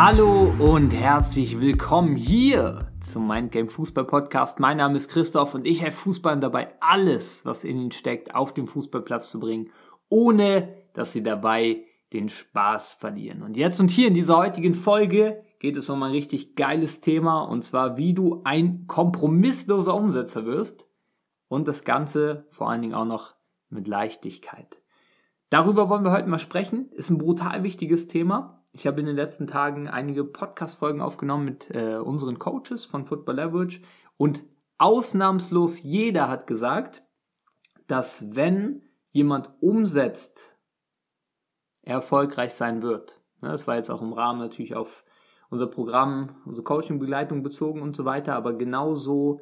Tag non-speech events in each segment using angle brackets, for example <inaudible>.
Hallo und herzlich willkommen hier zum Mindgame Fußball Podcast. Mein Name ist Christoph und ich helfe Fußballern dabei, alles, was in ihnen steckt, auf den Fußballplatz zu bringen, ohne dass sie dabei den Spaß verlieren. Und jetzt und hier in dieser heutigen Folge geht es um ein richtig geiles Thema und zwar, wie du ein kompromissloser Umsetzer wirst und das Ganze vor allen Dingen auch noch mit Leichtigkeit. Darüber wollen wir heute mal sprechen. Ist ein brutal wichtiges Thema. Ich habe in den letzten Tagen einige Podcast-Folgen aufgenommen mit äh, unseren Coaches von Football Leverage und ausnahmslos jeder hat gesagt, dass wenn jemand umsetzt, er erfolgreich sein wird. Das war jetzt auch im Rahmen natürlich auf unser Programm, unsere Coaching-Begleitung bezogen und so weiter, aber genauso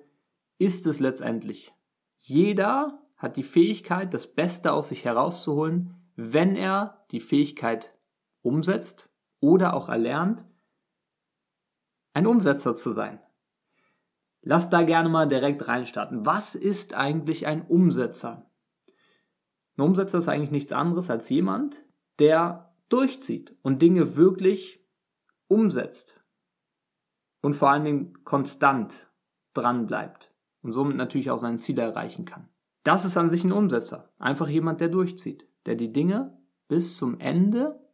ist es letztendlich. Jeder hat die Fähigkeit, das Beste aus sich herauszuholen, wenn er die Fähigkeit umsetzt oder auch erlernt, ein Umsetzer zu sein. Lass da gerne mal direkt reinstarten. Was ist eigentlich ein Umsetzer? Ein Umsetzer ist eigentlich nichts anderes als jemand, der durchzieht und Dinge wirklich umsetzt und vor allen Dingen konstant dran bleibt und somit natürlich auch sein Ziel erreichen kann. Das ist an sich ein Umsetzer. Einfach jemand, der durchzieht, der die Dinge bis zum Ende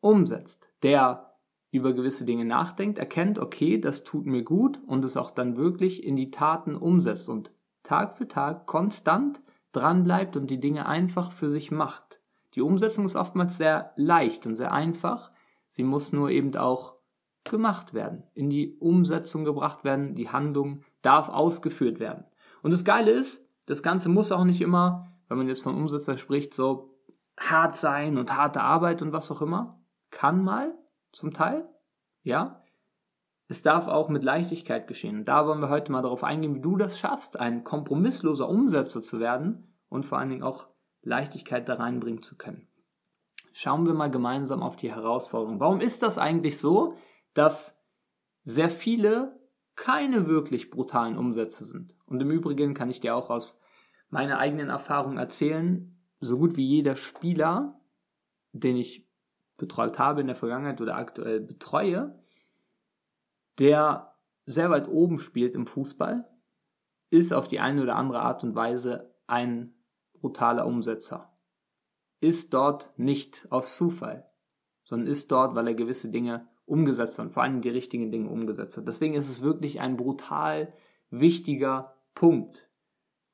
umsetzt, der über gewisse Dinge nachdenkt, erkennt, okay, das tut mir gut und es auch dann wirklich in die Taten umsetzt und Tag für Tag konstant dran bleibt und die Dinge einfach für sich macht. Die Umsetzung ist oftmals sehr leicht und sehr einfach. Sie muss nur eben auch gemacht werden, in die Umsetzung gebracht werden, die Handlung darf ausgeführt werden. Und das Geile ist, das Ganze muss auch nicht immer, wenn man jetzt von Umsetzer spricht, so hart sein und harte Arbeit und was auch immer. Kann mal, zum Teil, ja. Es darf auch mit Leichtigkeit geschehen. Da wollen wir heute mal darauf eingehen, wie du das schaffst, ein kompromissloser Umsetzer zu werden und vor allen Dingen auch Leichtigkeit da reinbringen zu können. Schauen wir mal gemeinsam auf die Herausforderung. Warum ist das eigentlich so, dass sehr viele keine wirklich brutalen Umsätze sind. Und im Übrigen kann ich dir auch aus meiner eigenen Erfahrung erzählen, so gut wie jeder Spieler, den ich betreut habe in der Vergangenheit oder aktuell betreue, der sehr weit oben spielt im Fußball, ist auf die eine oder andere Art und Weise ein brutaler Umsetzer. Ist dort nicht aus Zufall, sondern ist dort, weil er gewisse Dinge umgesetzt hat und vor allem die richtigen Dinge umgesetzt hat. Deswegen ist es wirklich ein brutal wichtiger Punkt,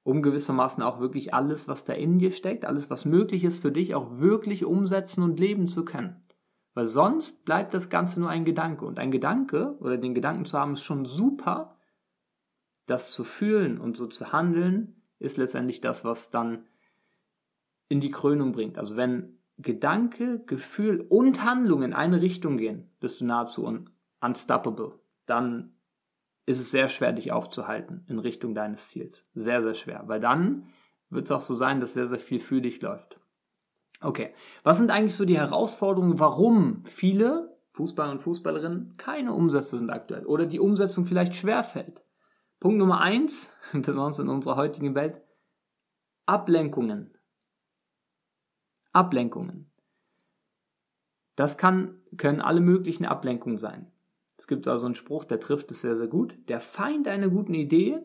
um gewissermaßen auch wirklich alles, was da in dir steckt, alles, was möglich ist für dich, auch wirklich umsetzen und leben zu können. Weil sonst bleibt das Ganze nur ein Gedanke. Und ein Gedanke oder den Gedanken zu haben, ist schon super. Das zu fühlen und so zu handeln, ist letztendlich das, was dann in die Krönung bringt. Also wenn Gedanke, Gefühl und Handlung in eine Richtung gehen, bist du nahezu un unstoppable. Dann ist es sehr schwer, dich aufzuhalten in Richtung deines Ziels. Sehr, sehr schwer. Weil dann wird es auch so sein, dass sehr, sehr viel für dich läuft. Okay, was sind eigentlich so die Herausforderungen, warum viele Fußballer und Fußballerinnen keine Umsätze sind aktuell oder die Umsetzung vielleicht schwer fällt? Punkt Nummer eins, <laughs> besonders in unserer heutigen Welt, Ablenkungen. Ablenkungen. Das kann, können alle möglichen Ablenkungen sein. Es gibt also einen Spruch, der trifft es sehr, sehr gut. Der Feind einer guten Idee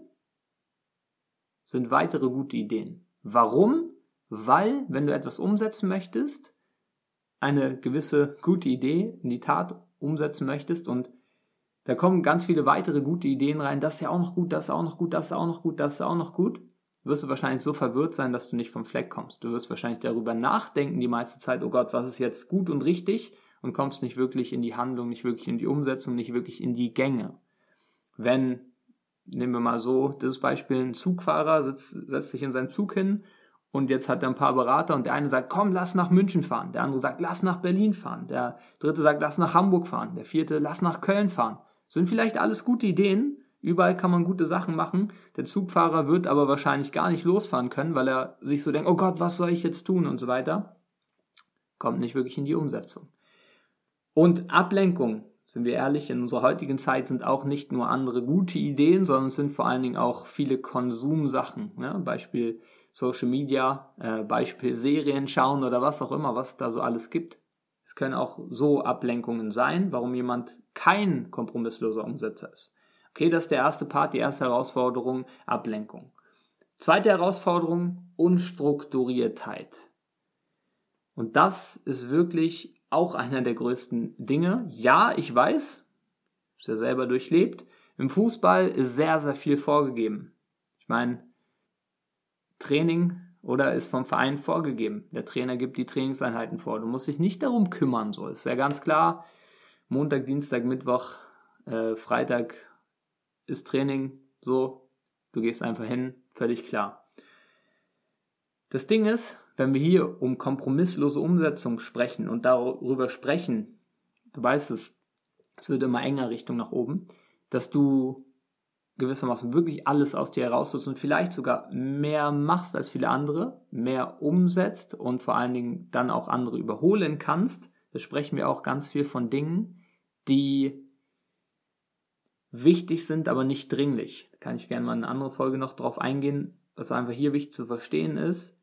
sind weitere gute Ideen. Warum? Weil, wenn du etwas umsetzen möchtest, eine gewisse gute Idee in die Tat umsetzen möchtest und da kommen ganz viele weitere gute Ideen rein, das ist ja auch noch gut, das ist auch noch gut, das ist auch noch gut, das ist auch noch gut, wirst du wahrscheinlich so verwirrt sein, dass du nicht vom Fleck kommst. Du wirst wahrscheinlich darüber nachdenken die meiste Zeit, oh Gott, was ist jetzt gut und richtig und kommst nicht wirklich in die Handlung, nicht wirklich in die Umsetzung, nicht wirklich in die Gänge. Wenn, nehmen wir mal so das Beispiel, ein Zugfahrer sitzt, setzt sich in seinen Zug hin und jetzt hat er ein paar Berater und der eine sagt, komm, lass nach München fahren. Der andere sagt, lass nach Berlin fahren. Der dritte sagt, lass nach Hamburg fahren. Der vierte, lass nach Köln fahren. sind vielleicht alles gute Ideen, Überall kann man gute Sachen machen. Der Zugfahrer wird aber wahrscheinlich gar nicht losfahren können, weil er sich so denkt, oh Gott, was soll ich jetzt tun und so weiter. Kommt nicht wirklich in die Umsetzung. Und Ablenkung, sind wir ehrlich, in unserer heutigen Zeit sind auch nicht nur andere gute Ideen, sondern es sind vor allen Dingen auch viele Konsumsachen. Ne? Beispiel Social Media, äh, Beispiel Serien schauen oder was auch immer, was da so alles gibt. es können auch so Ablenkungen sein, warum jemand kein kompromissloser Umsetzer ist. Okay, das ist der erste Part, die erste Herausforderung, Ablenkung. Zweite Herausforderung, Unstrukturiertheit. Und das ist wirklich auch einer der größten Dinge. Ja, ich weiß, ist ja selber durchlebt, im Fußball ist sehr, sehr viel vorgegeben. Ich meine, Training oder ist vom Verein vorgegeben. Der Trainer gibt die Trainingseinheiten vor. Du musst dich nicht darum kümmern, so ist ja ganz klar. Montag, Dienstag, Mittwoch, äh, Freitag ist Training, so. Du gehst einfach hin, völlig klar. Das Ding ist, wenn wir hier um kompromisslose Umsetzung sprechen und darüber sprechen, du weißt es, es wird immer enger Richtung nach oben, dass du gewissermaßen wirklich alles aus dir herausholst und vielleicht sogar mehr machst als viele andere, mehr umsetzt und vor allen Dingen dann auch andere überholen kannst. Da sprechen wir auch ganz viel von Dingen, die wichtig sind, aber nicht dringlich. Da kann ich gerne mal in eine andere Folge noch drauf eingehen. Was einfach hier wichtig zu verstehen ist,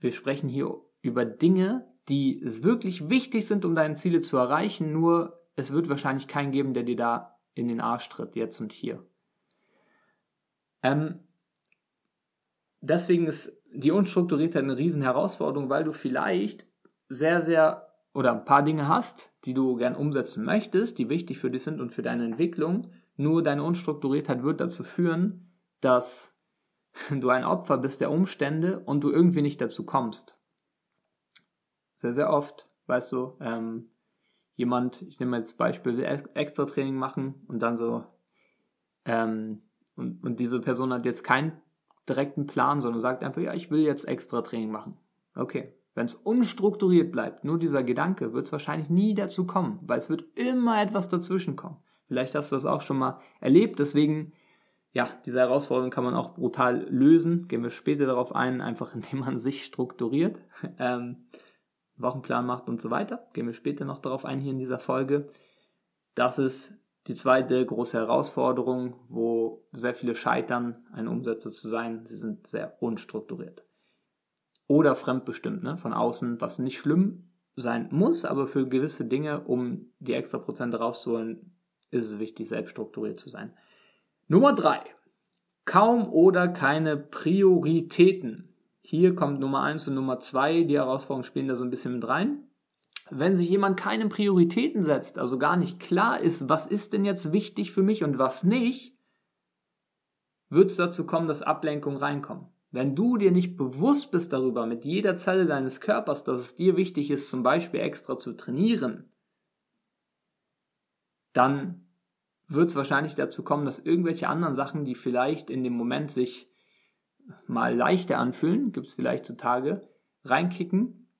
wir sprechen hier über Dinge, die wirklich wichtig sind, um deine Ziele zu erreichen, nur es wird wahrscheinlich keinen geben, der dir da in den Arsch tritt, jetzt und hier. Ähm, deswegen ist die Unstrukturiertheit eine riesen Herausforderung, weil du vielleicht sehr, sehr oder ein paar Dinge hast, die du gern umsetzen möchtest, die wichtig für dich sind und für deine Entwicklung. Nur deine Unstrukturiertheit wird dazu führen, dass <laughs> du ein Opfer bist der Umstände und du irgendwie nicht dazu kommst. Sehr, sehr oft, weißt du, ähm, jemand, ich nehme jetzt Beispiel, will extra Training machen und dann so, ähm, und, und diese Person hat jetzt keinen direkten Plan, sondern sagt einfach, ja, ich will jetzt extra Training machen. Okay. Wenn es unstrukturiert bleibt, nur dieser Gedanke, wird es wahrscheinlich nie dazu kommen, weil es wird immer etwas dazwischen kommen. Vielleicht hast du das auch schon mal erlebt, deswegen, ja, diese Herausforderung kann man auch brutal lösen. Gehen wir später darauf ein, einfach indem man sich strukturiert, <laughs> ähm, Wochenplan macht und so weiter. Gehen wir später noch darauf ein hier in dieser Folge. Das ist die zweite große Herausforderung, wo sehr viele scheitern, ein Umsetzer zu sein, sie sind sehr unstrukturiert. Oder fremdbestimmt, ne? von außen, was nicht schlimm sein muss, aber für gewisse Dinge, um die extra Prozente rauszuholen, ist es wichtig, selbst strukturiert zu sein. Nummer drei: Kaum oder keine Prioritäten. Hier kommt Nummer eins und Nummer zwei. Die Herausforderungen spielen da so ein bisschen mit rein wenn sich jemand keine Prioritäten setzt, also gar nicht klar ist, was ist denn jetzt wichtig für mich und was nicht, wird es dazu kommen, dass Ablenkungen reinkommen. Wenn du dir nicht bewusst bist darüber, mit jeder Zelle deines Körpers, dass es dir wichtig ist, zum Beispiel extra zu trainieren, dann wird es wahrscheinlich dazu kommen, dass irgendwelche anderen Sachen, die vielleicht in dem Moment sich mal leichter anfühlen, gibt es vielleicht zutage, reinkicken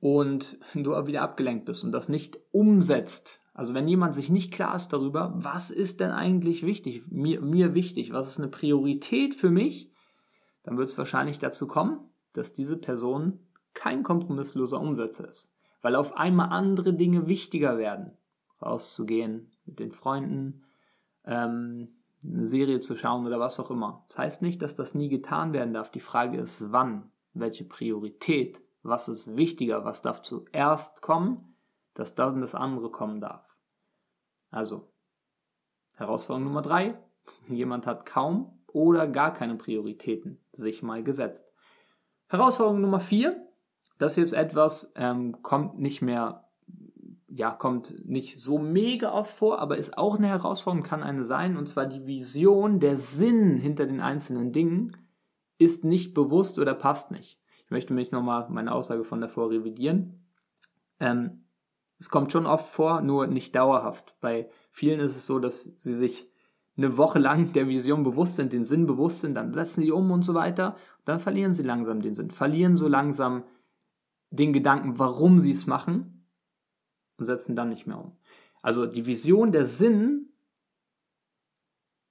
und du wieder abgelenkt bist und das nicht umsetzt. Also wenn jemand sich nicht klar ist darüber, was ist denn eigentlich wichtig, mir, mir wichtig, was ist eine Priorität für mich, dann wird es wahrscheinlich dazu kommen, dass diese Person kein kompromissloser Umsetzer ist. Weil auf einmal andere Dinge wichtiger werden. Rauszugehen mit den Freunden, ähm, eine Serie zu schauen oder was auch immer. Das heißt nicht, dass das nie getan werden darf. Die Frage ist, wann, welche Priorität was ist wichtiger, was darf zuerst kommen, dass dann das andere kommen darf. Also, Herausforderung Nummer drei, <laughs> jemand hat kaum oder gar keine Prioritäten sich mal gesetzt. Herausforderung Nummer vier, das ist jetzt etwas, ähm, kommt nicht mehr, ja, kommt nicht so mega oft vor, aber ist auch eine Herausforderung, kann eine sein, und zwar die Vision, der Sinn hinter den einzelnen Dingen ist nicht bewusst oder passt nicht. Ich möchte mich nochmal meine Aussage von davor revidieren. Ähm, es kommt schon oft vor, nur nicht dauerhaft. Bei vielen ist es so, dass sie sich eine Woche lang der Vision bewusst sind, den Sinn bewusst sind, dann setzen die um und so weiter. Dann verlieren sie langsam den Sinn, verlieren so langsam den Gedanken, warum sie es machen und setzen dann nicht mehr um. Also die Vision, der Sinn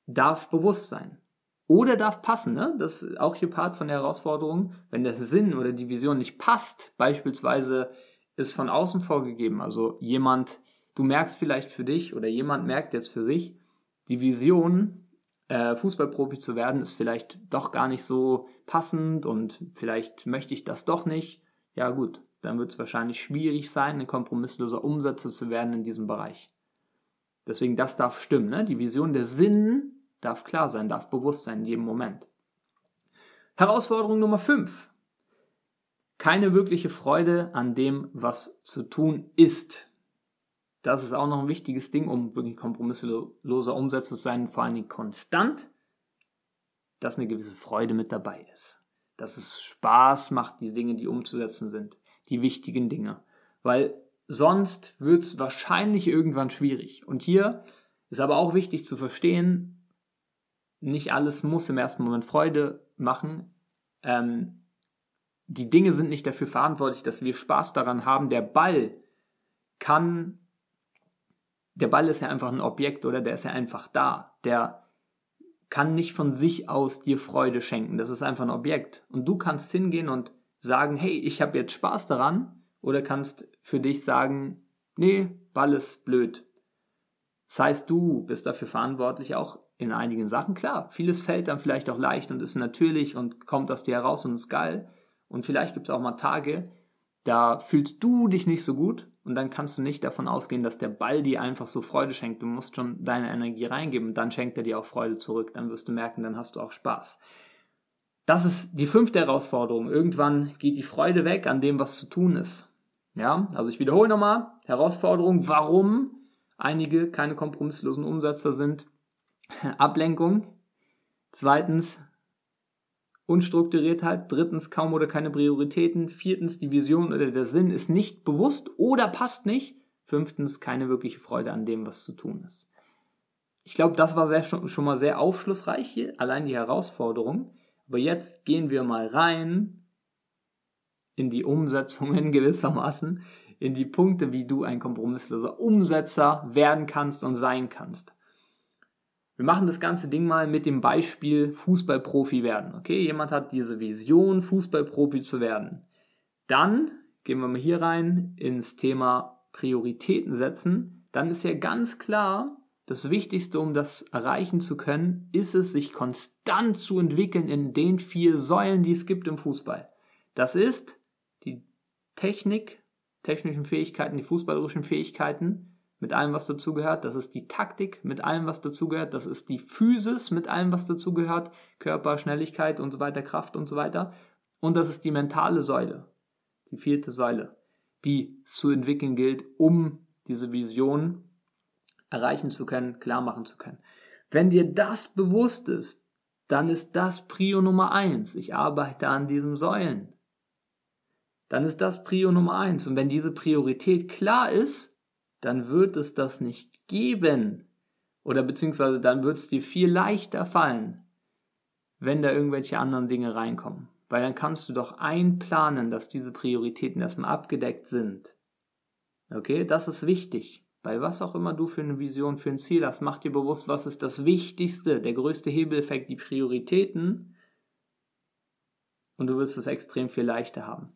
darf bewusst sein. Oder darf passen, ne? Das ist auch hier Part von der Herausforderung. Wenn der Sinn oder die Vision nicht passt, beispielsweise ist von außen vorgegeben, also jemand, du merkst vielleicht für dich oder jemand merkt jetzt für sich, die Vision, äh, Fußballprofi zu werden, ist vielleicht doch gar nicht so passend und vielleicht möchte ich das doch nicht. Ja gut, dann wird es wahrscheinlich schwierig sein, ein kompromissloser Umsetzer zu werden in diesem Bereich. Deswegen, das darf stimmen. Ne? Die Vision, der Sinn darf klar sein, darf bewusst sein in jedem Moment. Herausforderung Nummer 5. Keine wirkliche Freude an dem, was zu tun ist. Das ist auch noch ein wichtiges Ding, um wirklich kompromissloser Umsetzer zu sein, vor allen Dingen konstant, dass eine gewisse Freude mit dabei ist. Dass es Spaß macht, die Dinge, die umzusetzen sind, die wichtigen Dinge. Weil sonst wird es wahrscheinlich irgendwann schwierig. Und hier ist aber auch wichtig zu verstehen, nicht alles muss im ersten Moment Freude machen. Ähm, die Dinge sind nicht dafür verantwortlich, dass wir Spaß daran haben. Der Ball kann, der Ball ist ja einfach ein Objekt oder der ist ja einfach da. Der kann nicht von sich aus dir Freude schenken. Das ist einfach ein Objekt. Und du kannst hingehen und sagen, hey, ich habe jetzt Spaß daran oder kannst für dich sagen, nee, Ball ist blöd. Das heißt, du bist dafür verantwortlich, auch in einigen Sachen. Klar, vieles fällt dann vielleicht auch leicht und ist natürlich und kommt aus dir heraus und ist geil. Und vielleicht gibt es auch mal Tage, da fühlst du dich nicht so gut und dann kannst du nicht davon ausgehen, dass der Ball dir einfach so Freude schenkt. Du musst schon deine Energie reingeben und dann schenkt er dir auch Freude zurück. Dann wirst du merken, dann hast du auch Spaß. Das ist die fünfte Herausforderung. Irgendwann geht die Freude weg an dem, was zu tun ist. Ja, also ich wiederhole nochmal, Herausforderung, warum einige keine kompromisslosen Umsetzer sind. <laughs> Ablenkung. Zweitens, Unstrukturiertheit. Drittens, kaum oder keine Prioritäten. Viertens, die Vision oder der Sinn ist nicht bewusst oder passt nicht. Fünftens, keine wirkliche Freude an dem, was zu tun ist. Ich glaube, das war sehr, schon mal sehr aufschlussreich hier, allein die Herausforderung. Aber jetzt gehen wir mal rein in die Umsetzungen <laughs> gewissermaßen, in die Punkte, wie du ein kompromissloser Umsetzer werden kannst und sein kannst. Wir machen das ganze Ding mal mit dem Beispiel Fußballprofi werden. Okay, jemand hat diese Vision, Fußballprofi zu werden. Dann gehen wir mal hier rein ins Thema Prioritäten setzen. Dann ist ja ganz klar, das Wichtigste, um das erreichen zu können, ist es, sich konstant zu entwickeln in den vier Säulen, die es gibt im Fußball. Das ist die Technik, technischen Fähigkeiten, die fußballerischen Fähigkeiten mit allem, was dazugehört. Das ist die Taktik mit allem, was dazugehört. Das ist die Physis mit allem, was dazugehört. Körper, Schnelligkeit und so weiter, Kraft und so weiter. Und das ist die mentale Säule, die vierte Säule, die zu entwickeln gilt, um diese Vision erreichen zu können, klar machen zu können. Wenn dir das bewusst ist, dann ist das Prio Nummer eins. Ich arbeite an diesen Säulen dann ist das Prio Nummer eins. Und wenn diese Priorität klar ist, dann wird es das nicht geben. Oder beziehungsweise dann wird es dir viel leichter fallen, wenn da irgendwelche anderen Dinge reinkommen. Weil dann kannst du doch einplanen, dass diese Prioritäten erstmal abgedeckt sind. Okay, das ist wichtig. Bei was auch immer du für eine Vision, für ein Ziel hast, mach dir bewusst, was ist das Wichtigste, der größte Hebeleffekt, die Prioritäten. Und du wirst es extrem viel leichter haben.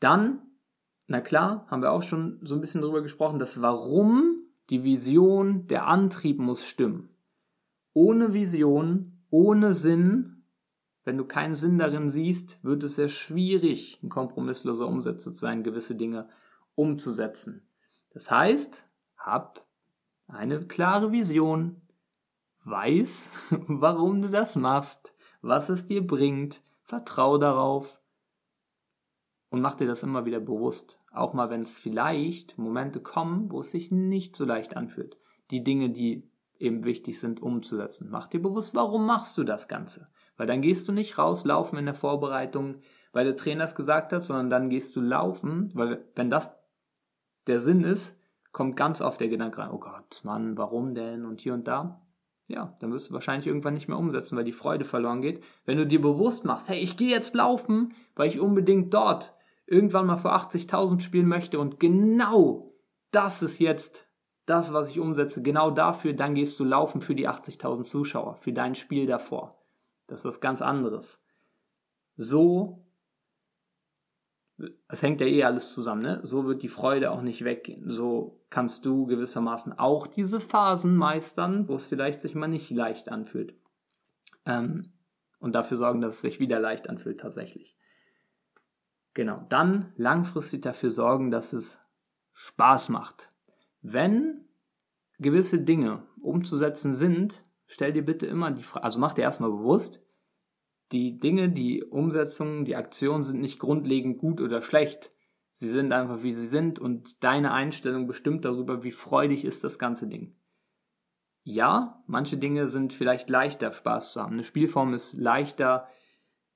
Dann, na klar, haben wir auch schon so ein bisschen drüber gesprochen, das Warum, die Vision, der Antrieb muss stimmen. Ohne Vision, ohne Sinn, wenn du keinen Sinn darin siehst, wird es sehr schwierig, ein kompromissloser Umsetzer zu sein, gewisse Dinge umzusetzen. Das heißt, hab eine klare Vision, weiß, <laughs> warum du das machst, was es dir bringt, vertrau darauf, und mach dir das immer wieder bewusst. Auch mal, wenn es vielleicht Momente kommen, wo es sich nicht so leicht anfühlt. Die Dinge, die eben wichtig sind, umzusetzen. Mach dir bewusst, warum machst du das Ganze? Weil dann gehst du nicht raus, laufen in der Vorbereitung, weil der Trainer es gesagt hat, sondern dann gehst du laufen, weil wenn das der Sinn ist, kommt ganz oft der Gedanke rein, oh Gott, Mann, warum denn und hier und da. Ja, dann wirst du wahrscheinlich irgendwann nicht mehr umsetzen, weil die Freude verloren geht. Wenn du dir bewusst machst, hey, ich gehe jetzt laufen, weil ich unbedingt dort irgendwann mal vor 80.000 spielen möchte und genau das ist jetzt das, was ich umsetze, genau dafür, dann gehst du laufen für die 80.000 Zuschauer, für dein Spiel davor. Das ist was ganz anderes. So, es hängt ja eh alles zusammen, ne? So wird die Freude auch nicht weggehen. So kannst du gewissermaßen auch diese Phasen meistern, wo es vielleicht sich mal nicht leicht anfühlt. Ähm, und dafür sorgen, dass es sich wieder leicht anfühlt tatsächlich. Genau, dann langfristig dafür sorgen, dass es Spaß macht. Wenn gewisse Dinge umzusetzen sind, stell dir bitte immer die Frage, also mach dir erstmal bewusst, die Dinge, die Umsetzungen, die Aktionen sind nicht grundlegend gut oder schlecht. Sie sind einfach wie sie sind und deine Einstellung bestimmt darüber, wie freudig ist das ganze Ding. Ja, manche Dinge sind vielleicht leichter Spaß zu haben. Eine Spielform ist leichter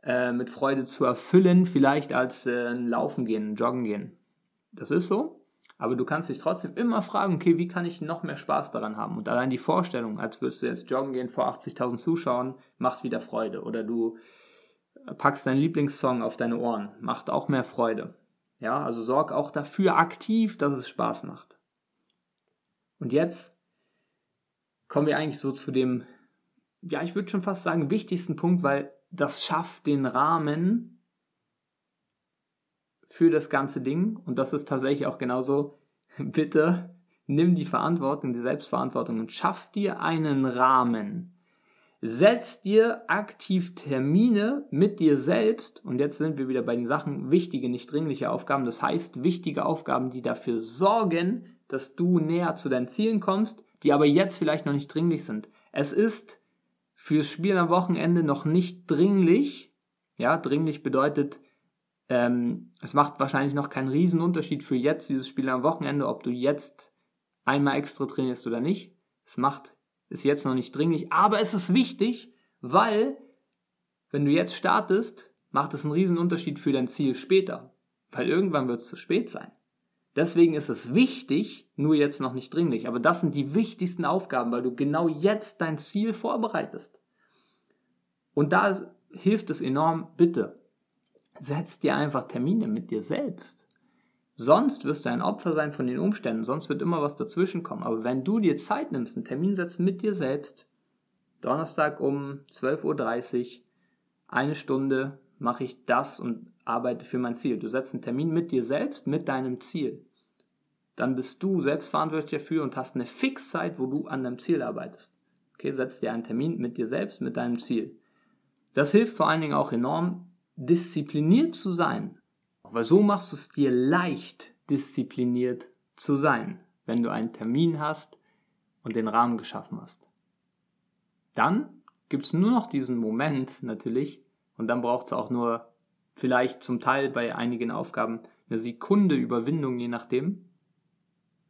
äh, mit Freude zu erfüllen, vielleicht als äh, ein Laufen gehen, ein Joggen gehen. Das ist so. Aber du kannst dich trotzdem immer fragen, okay, wie kann ich noch mehr Spaß daran haben? Und allein die Vorstellung, als würdest du jetzt joggen gehen vor 80.000 Zuschauern, macht wieder Freude. Oder du packst deinen Lieblingssong auf deine Ohren, macht auch mehr Freude. Ja, also sorg auch dafür aktiv, dass es Spaß macht. Und jetzt kommen wir eigentlich so zu dem, ja, ich würde schon fast sagen, wichtigsten Punkt, weil das schafft den Rahmen für das ganze Ding. Und das ist tatsächlich auch genauso. <laughs> Bitte nimm die Verantwortung, die Selbstverantwortung und schaff dir einen Rahmen. Setz dir aktiv Termine mit dir selbst. Und jetzt sind wir wieder bei den Sachen wichtige, nicht dringliche Aufgaben. Das heißt, wichtige Aufgaben, die dafür sorgen, dass du näher zu deinen Zielen kommst, die aber jetzt vielleicht noch nicht dringlich sind. Es ist fürs Spiel am Wochenende noch nicht dringlich. Ja, dringlich bedeutet, ähm, es macht wahrscheinlich noch keinen riesen Unterschied für jetzt dieses Spiel am Wochenende, ob du jetzt einmal extra trainierst oder nicht. Es macht, ist jetzt noch nicht dringlich, aber es ist wichtig, weil wenn du jetzt startest, macht es einen riesen Unterschied für dein Ziel später, weil irgendwann wird es zu spät sein. Deswegen ist es wichtig, nur jetzt noch nicht dringlich. Aber das sind die wichtigsten Aufgaben, weil du genau jetzt dein Ziel vorbereitest. Und da hilft es enorm, bitte setz dir einfach Termine mit dir selbst. Sonst wirst du ein Opfer sein von den Umständen, sonst wird immer was dazwischen kommen. Aber wenn du dir Zeit nimmst, einen Termin setzt mit dir selbst, Donnerstag um 12.30 Uhr, eine Stunde mache ich das und arbeite für mein Ziel. Du setzt einen Termin mit dir selbst, mit deinem Ziel. Dann bist du selbstverantwortlich dafür und hast eine Fixzeit, wo du an deinem Ziel arbeitest. Okay, setz dir einen Termin mit dir selbst, mit deinem Ziel. Das hilft vor allen Dingen auch enorm, diszipliniert zu sein. Weil so machst du es dir leicht, diszipliniert zu sein, wenn du einen Termin hast und den Rahmen geschaffen hast. Dann gibt es nur noch diesen Moment natürlich und dann braucht es auch nur vielleicht zum Teil bei einigen Aufgaben eine Sekunde Überwindung, je nachdem.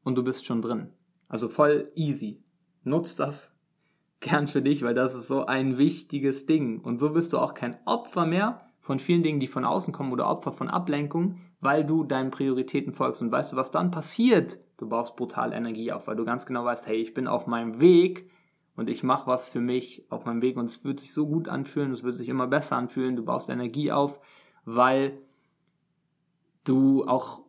Und du bist schon drin. Also voll easy. Nutz das <laughs> gern für dich, weil das ist so ein wichtiges Ding. Und so bist du auch kein Opfer mehr von vielen Dingen, die von außen kommen oder Opfer von Ablenkung, weil du deinen Prioritäten folgst. Und weißt du, was dann passiert? Du baust brutal Energie auf, weil du ganz genau weißt, hey, ich bin auf meinem Weg und ich mache was für mich auf meinem Weg und es wird sich so gut anfühlen, es wird sich immer besser anfühlen, du baust Energie auf, weil du auch,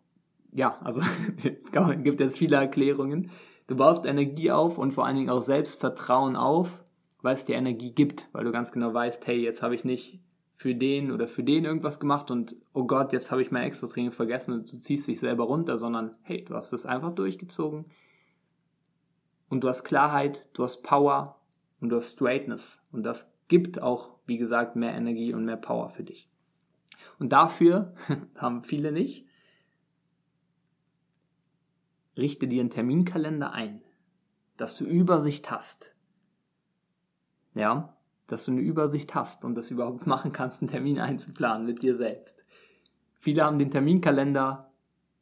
ja, also <laughs> es gibt jetzt viele Erklärungen, du baust Energie auf und vor allen Dingen auch Selbstvertrauen auf, weil es dir Energie gibt, weil du ganz genau weißt, hey, jetzt habe ich nicht für den oder für den irgendwas gemacht und oh Gott, jetzt habe ich mein extra Training vergessen und du ziehst dich selber runter, sondern hey, du hast es einfach durchgezogen und du hast Klarheit, du hast Power und du hast Straightness und das gibt auch, wie gesagt, mehr Energie und mehr Power für dich. Und dafür <laughs> haben viele nicht. Richte dir einen Terminkalender ein, dass du Übersicht hast. Ja, dass du eine Übersicht hast und das überhaupt <laughs> machen kannst, einen Termin einzuplanen mit dir selbst. Viele haben den Terminkalender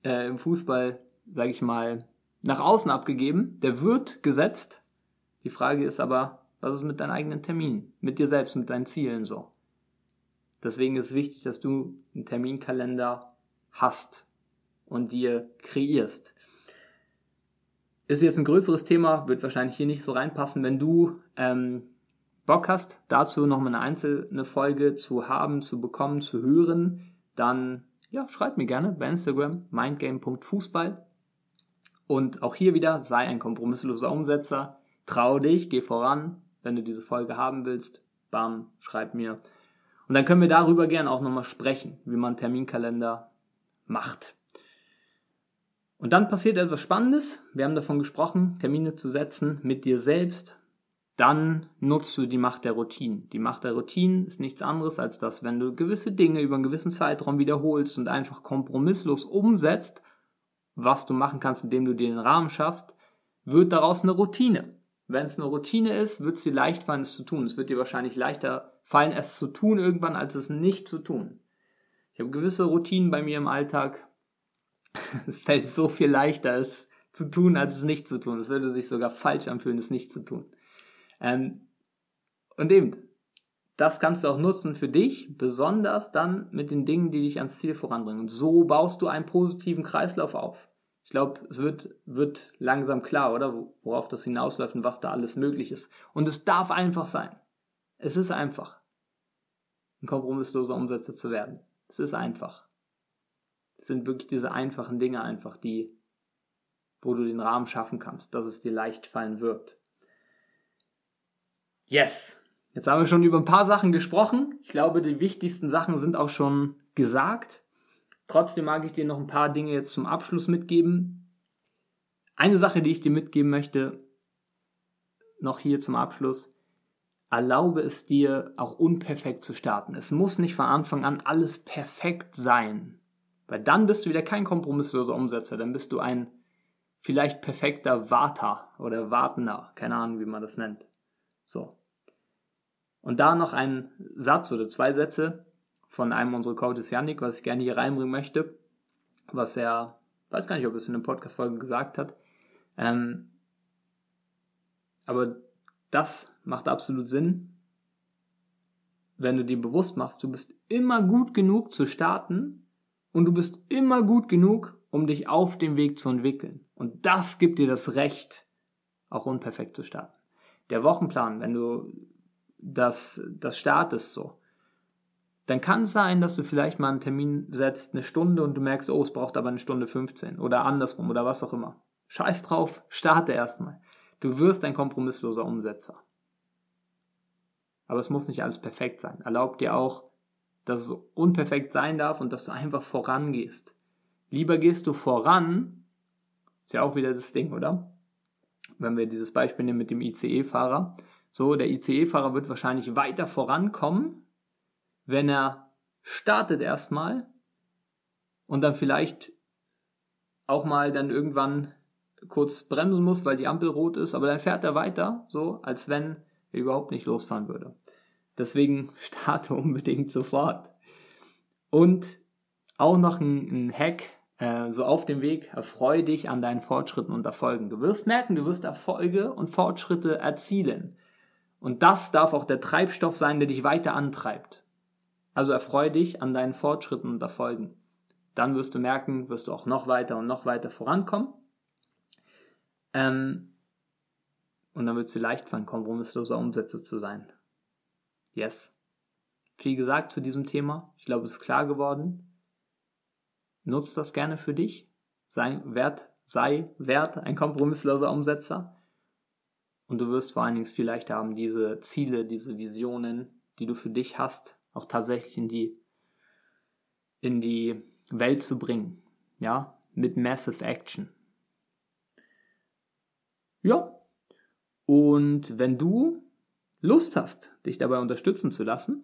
äh, im Fußball, sage ich mal, nach außen abgegeben. Der wird gesetzt. Die Frage ist aber, was ist mit deinen eigenen Terminen, mit dir selbst, mit deinen Zielen so? Deswegen ist es wichtig, dass du einen Terminkalender hast und dir kreierst. Ist jetzt ein größeres Thema, wird wahrscheinlich hier nicht so reinpassen. Wenn du ähm, Bock hast, dazu nochmal eine einzelne Folge zu haben, zu bekommen, zu hören, dann ja, schreib mir gerne bei Instagram mindgame.fußball. Und auch hier wieder, sei ein kompromissloser Umsetzer, trau dich, geh voran. Wenn du diese Folge haben willst, bam, schreib mir. Und dann können wir darüber gerne auch nochmal sprechen, wie man Terminkalender macht. Und dann passiert etwas Spannendes. Wir haben davon gesprochen, Termine zu setzen mit dir selbst, dann nutzt du die Macht der Routinen. Die Macht der Routinen ist nichts anderes als das, wenn du gewisse Dinge über einen gewissen Zeitraum wiederholst und einfach kompromisslos umsetzt, was du machen kannst, indem du dir den Rahmen schaffst, wird daraus eine Routine. Wenn es eine Routine ist, wird es dir leicht fallen, es zu tun. Es wird dir wahrscheinlich leichter fallen, es zu tun irgendwann, als es nicht zu tun. Ich habe gewisse Routinen bei mir im Alltag. <laughs> es fällt so viel leichter, es zu tun, als es nicht zu tun. Es würde sich sogar falsch anfühlen, es nicht zu tun. Ähm, und eben, das kannst du auch nutzen für dich, besonders dann mit den Dingen, die dich ans Ziel voranbringen. Und so baust du einen positiven Kreislauf auf. Ich glaube, es wird, wird langsam klar, oder? Worauf das hinausläuft und was da alles möglich ist. Und es darf einfach sein. Es ist einfach, ein kompromissloser Umsetzer zu werden. Es ist einfach. Es sind wirklich diese einfachen Dinge einfach, die, wo du den Rahmen schaffen kannst, dass es dir leicht fallen wird. Yes. Jetzt haben wir schon über ein paar Sachen gesprochen. Ich glaube, die wichtigsten Sachen sind auch schon gesagt. Trotzdem mag ich dir noch ein paar Dinge jetzt zum Abschluss mitgeben. Eine Sache, die ich dir mitgeben möchte, noch hier zum Abschluss. Erlaube es dir, auch unperfekt zu starten. Es muss nicht von Anfang an alles perfekt sein. Weil dann bist du wieder kein kompromissloser Umsetzer. Dann bist du ein vielleicht perfekter Warter oder Wartender. Keine Ahnung, wie man das nennt. So. Und da noch ein Satz oder zwei Sätze von einem unserer Coaches, Yannick, was ich gerne hier reinbringen möchte, was er, weiß gar nicht, ob er es in einer Podcast-Folge gesagt hat, ähm, aber das macht absolut Sinn, wenn du dir bewusst machst, du bist immer gut genug zu starten und du bist immer gut genug, um dich auf dem Weg zu entwickeln. Und das gibt dir das Recht, auch unperfekt zu starten. Der Wochenplan, wenn du das, das startest so, dann kann es sein, dass du vielleicht mal einen Termin setzt, eine Stunde und du merkst, oh, es braucht aber eine Stunde 15 oder andersrum oder was auch immer. Scheiß drauf, starte erstmal. Du wirst ein kompromissloser Umsetzer. Aber es muss nicht alles perfekt sein. Erlaub dir auch, dass es unperfekt sein darf und dass du einfach vorangehst. Lieber gehst du voran, ist ja auch wieder das Ding, oder? Wenn wir dieses Beispiel nehmen mit dem ICE-Fahrer, so, der ICE-Fahrer wird wahrscheinlich weiter vorankommen, wenn er startet erstmal und dann vielleicht auch mal dann irgendwann kurz bremsen muss, weil die Ampel rot ist, aber dann fährt er weiter, so als wenn er überhaupt nicht losfahren würde. Deswegen <laughs> starte unbedingt sofort. Und auch noch ein, ein Hack, äh, so auf dem Weg, erfreue dich an deinen Fortschritten und Erfolgen. Du wirst merken, du wirst Erfolge und Fortschritte erzielen. Und das darf auch der Treibstoff sein, der dich weiter antreibt. Also erfreue dich an deinen Fortschritten und Erfolgen. Dann wirst du merken, wirst du auch noch weiter und noch weiter vorankommen. Ähm, und dann wird es dir leicht fallen, kompromissloser Umsetzer zu sein. Yes. Viel gesagt zu diesem Thema. Ich glaube, es ist klar geworden. Nutz das gerne für dich. Sei wert, sei wert ein kompromissloser Umsetzer. Und du wirst vor allen Dingen viel leichter haben, diese Ziele, diese Visionen, die du für dich hast, auch tatsächlich in die, in die Welt zu bringen. Ja, mit Massive Action. Ja. Und wenn du Lust hast, dich dabei unterstützen zu lassen,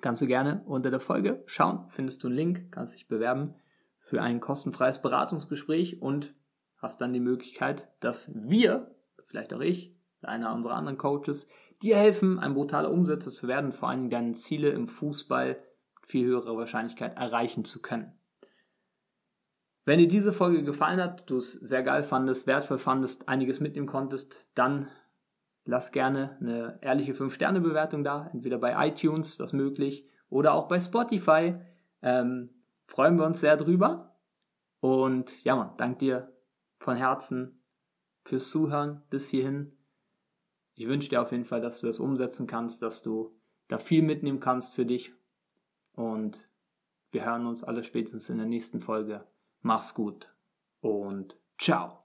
kannst du gerne unter der Folge schauen, findest du einen Link, kannst dich bewerben für ein kostenfreies Beratungsgespräch und hast dann die Möglichkeit, dass wir vielleicht auch ich, einer unserer anderen Coaches, dir helfen, ein brutaler Umsetzer zu werden, vor allem deine Ziele im Fußball mit viel höherer Wahrscheinlichkeit erreichen zu können. Wenn dir diese Folge gefallen hat, du es sehr geil fandest, wertvoll fandest, einiges mitnehmen konntest, dann lass gerne eine ehrliche 5-Sterne-Bewertung da, entweder bei iTunes, das möglich, oder auch bei Spotify. Ähm, freuen wir uns sehr drüber. Und ja, man, dank dir von Herzen fürs Zuhören bis hierhin. Ich wünsche dir auf jeden Fall, dass du das umsetzen kannst, dass du da viel mitnehmen kannst für dich. Und wir hören uns alle spätestens in der nächsten Folge. Mach's gut und ciao.